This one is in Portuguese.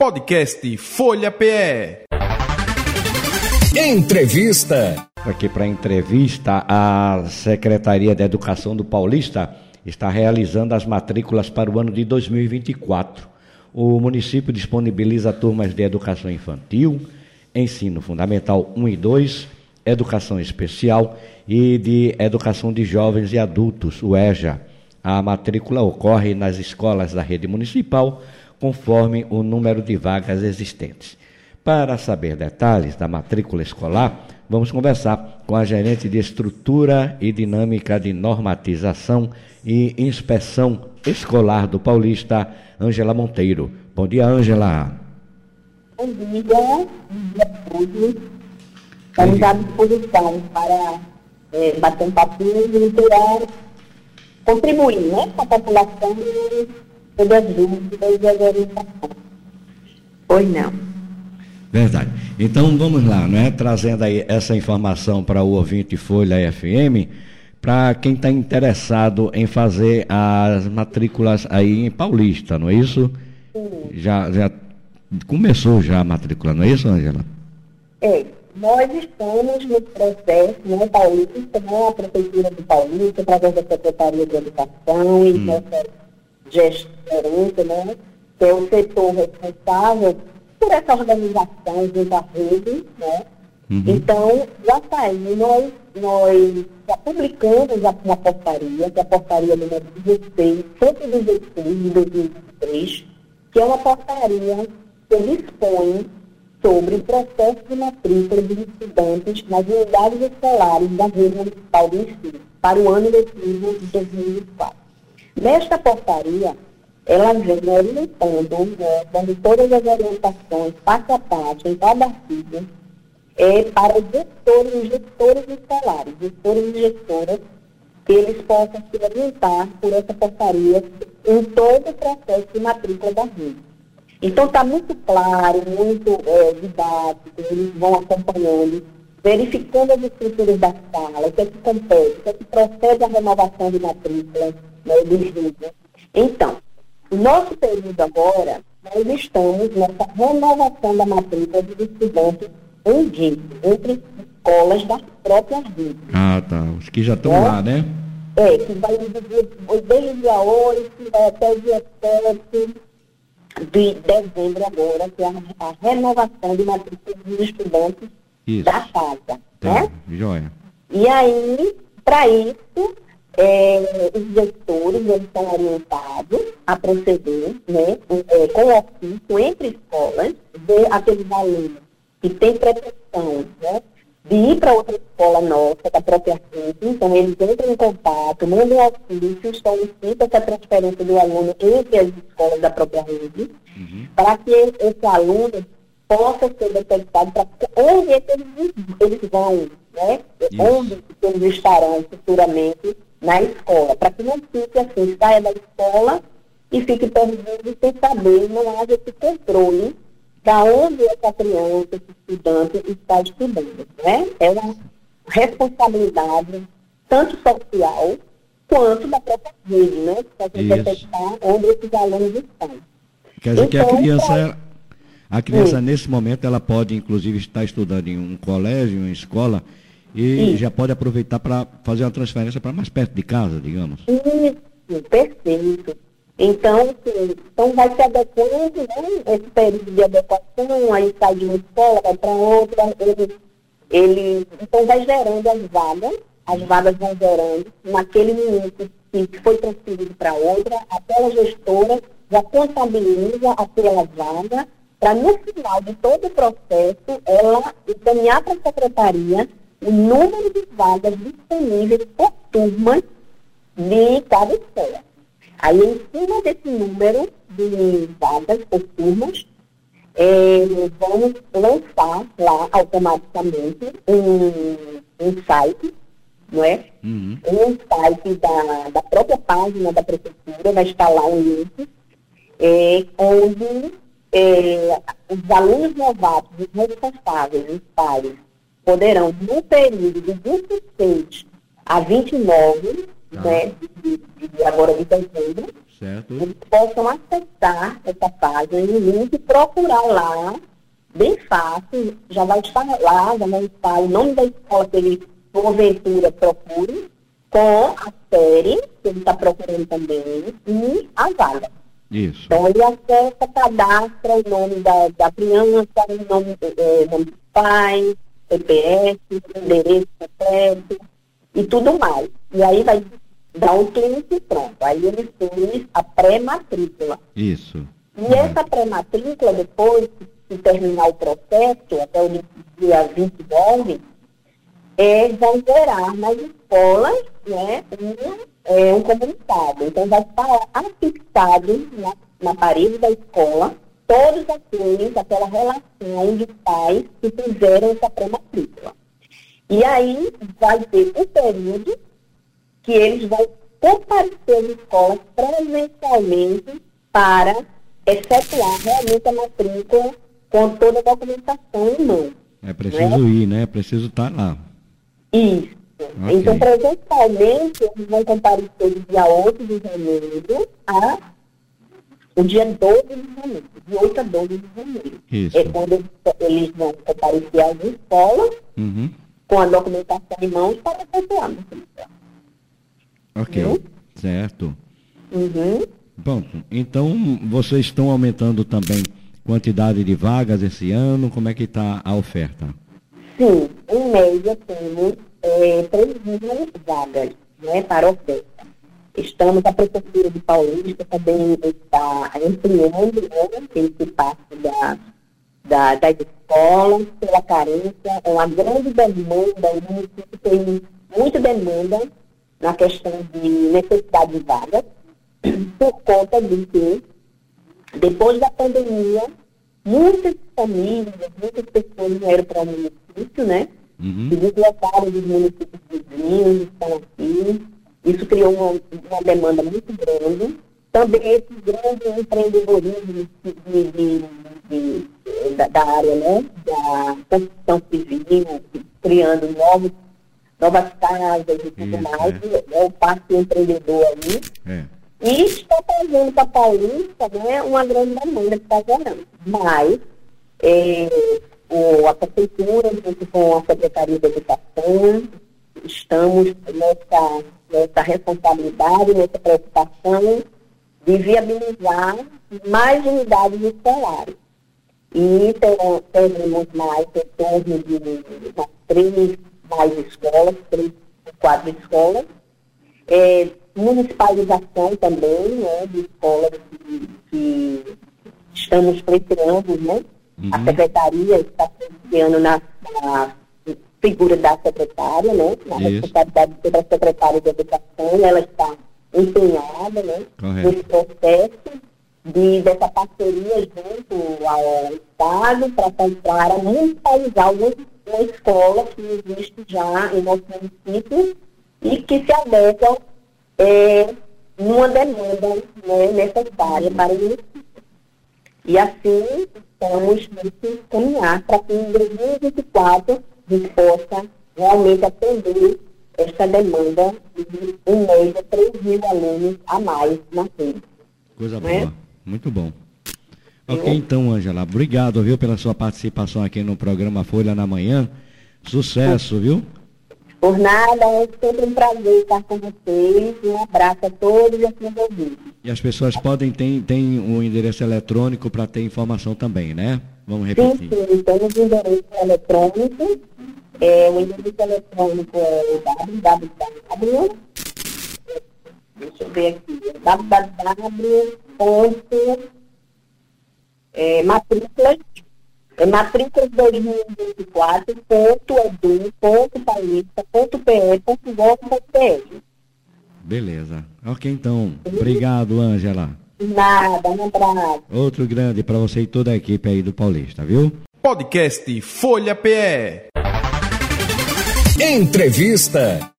Podcast Folha PE. Entrevista. Aqui para entrevista, a Secretaria de Educação do Paulista está realizando as matrículas para o ano de 2024. O município disponibiliza turmas de educação infantil, ensino fundamental 1 e 2, educação especial e de educação de jovens e adultos, o EJA. A matrícula ocorre nas escolas da rede municipal, conforme o número de vagas existentes. Para saber detalhes da matrícula escolar, vamos conversar com a gerente de estrutura e dinâmica de normatização e inspeção escolar do Paulista, Ângela Monteiro. Bom dia, Ângela. Bom dia, bom dia a todos. Estamos à disposição para é, bater um papinho e interar, contribuir né, com a população sobre as dúvidas e as orientações. Pois não. Verdade. Então vamos lá, né? Trazendo aí essa informação para o ouvinte Folha FM, para quem está interessado em fazer as matrículas aí em Paulista, não é isso? Sim. Já, já começou já a matrícula, não é isso, Angela? É, nós estamos no processo, né, Paulista, né, a Prefeitura do Paulista, através da Secretaria de Educação e Hum. nossa gestorante, né, que é o setor responsável por essa organização junto à rede, né, Uhum. então, já saiu, nós, nós já publicamos a, uma portaria, que é a portaria número 16, 116 de 2023, que é uma portaria que dispõe sobre o processo de matrícula dos estudantes nas unidades escolares da rede municipal do ensino, para o ano letivo de 2024. Nesta portaria, ela vem orientando, né, dando todas as orientações, passo a passo, em cada artigo, é para os gestores e gestores escolares, gestores e gestoras, que eles possam se orientar por essa portaria em todo o processo de matrícula da rede. Então está muito claro, muito é, didático, eles vão acompanhando, verificando as estruturas da sala, o que é que compete, o que é que procede a renovação de matrícula né, dos. Então, nosso período agora, nós estamos nessa renovação da matrícula dos estudantes em rede, entre escolas da própria rede. Ah, tá. Os que já estão É? lá, né? É, que vai dia- desde o dia 8 vai até o dia 7 de dezembro agora, que é a, a renovação de matrícula dos estudantes Isso. da casa, Tá. né? Joia. E aí, para isso, é, os gestores eles são orientados a proceder né, é, com ofício entre escolas, ver aqueles alunos que têm pretensão né, de ir para outra escola nossa, da própria rede, então eles entram em contato, mandam ofício, solicitam essa transferência do aluno entre as escolas da própria rede, para que esse aluno possa ser detectado para onde é eles, eles vão, né? Isso. Onde eles estarão futuramente na escola, para que não fique assim, saia da escola e fique perdido sem saber, não haja esse controle da onde essa criança, esse estudante está estudando, né? É uma responsabilidade tanto social quanto da própria rede, né? Para detectar onde esses alunos estão. Quer dizer que a Então, criança, ela- a criança nesse momento, ela pode inclusive estar estudando em um colégio, em uma escola, e Isso. já pode aproveitar para fazer uma transferência para mais perto de casa, digamos. Isso, perfeito. Então, assim, então vai se adequando, né? Esse período de adequação, aí sai de uma escola, vai para outra, ele, ele, então vai gerando as vagas, as vagas vão gerando, naquele minuto que foi transferido para outra, aquela gestora já contabiliza aquela vaga, para no final de todo o processo, ela encaminhar para a secretaria o número de vagas disponíveis por turma de cada escola. Aí, em cima desse número de vagas por turmas, eh, vamos lançar lá automaticamente um, um site, não é? Uhum. Um site da, da própria página da prefeitura, vai estar lá um link, eh, onde eh, os alunos novatos, os responsáveis, os pais, poderão, no período de 26 a 29, Tá. né, de, de- agora de dezembro, Certo. Eles possam acessar essa página e link e procurar lá, bem fácil, já vai estar lá, já vai estar o nome da escola que ele, porventura, procure, com a série que ele está procurando também e a vaga. Isso. Então ele acessa, cadastra o nome da, da criança, o nome, é, nome do pai, CPF, endereço completo e tudo mais. E aí vai dar um clique e pronto. Aí ele fez a pré-matrícula. Isso. E essa pré-matrícula, depois que terminar o processo, até o dia 29, é, vão gerar nas escolas né, um, é, um comunicado. Então, vai estar afixado na, na parede da escola todos aqueles, aquela relação de pais que fizeram essa pré-matrícula. E aí vai ter o período que eles vão comparecer às escolas presencialmente para efetuar realmente a matrícula com toda a documentação em mão. É preciso ir, né? É preciso estar lá. Isso. Ok. Então, presencialmente, eles vão comparecer do dia 8 de janeiro a o dia 12 de janeiro, de 8 a 12 de janeiro. Isso. É quando eles, vão comparecer às escolas Uhum. com a documentação em mãos para efetuar a. Ok. Uhum. Certo. Uhum. Bom, então vocês estão aumentando também quantidade de vagas esse ano? Como é que está a oferta? Sim, em média temos é, 3 mil vagas né, para oferta. Estamos, a Prefeitura de Paulista também está ampliando né, esse passo da, da, das escolas pela carência, é uma grande demanda, o município tem muita demanda na questão de necessidade de vagas, por conta de que depois da pandemia, muitas famílias, muitas pessoas vieram para o município, né? Uhum. Se deslocaram dos municípios vizinhos, estão aqui. Isso criou uma, uma demanda muito grande. Também esse grande empreendedorismo de, de- de- da, da área, né? Da construção civil, criando novos, novas casas e tudo Isso, mais. é. É o parque empreendedor aí. É. E está trazendo para a Paulista né, uma grande demanda que está gerando. Mas é, o, a Prefeitura, junto com a Secretaria de Educação, estamos nessa, nessa responsabilidade, nessa preocupação de viabilizar mais unidades escolares. E ter- teremos mais em torno de três mais escolas, três, quatro escolas, é, municipalização também, né, de escolas que, que estamos preparando, né? A Uhum. secretaria está criando na, na figura da secretária, né? Na Isso. responsabilidade da secretária de educação, ela está empenhada, né? Correto. Nesse processo de, dessa parceria junto ao Estado para tentar municipalizar uma, uma escola que existe já em nosso município e que se adequa é, numa demanda né, necessária para o município. E assim, estamos nesse caminhar para que em 2024 a gente possa realmente atender essa demanda de, em média, 3 mil alunos a mais na rede. Coisa Né? boa. Muito bom. Ok, então, Ângela, obrigado, viu, pela sua participação aqui no programa Folha na Manhã. Sucesso, viu? Por nada, é sempre um prazer estar com vocês. Um abraço a todos e a seus ouvintes. E as pessoas podem ter, tem um endereço eletrônico para ter informação também, né? Vamos Sim, repetir. sim, temos o endereço eletrônico. É, o endereço eletrônico é www. Deixa eu ver aqui. www. É, matrículas. É matrículas 2024.edu.paulista.pe.gov.br. Beleza. Ok, então. Obrigado, Ângela. Nada, um abraço. Outro grande para você e toda a equipe aí do Paulista, viu? Podcast Folha PE. Entrevista.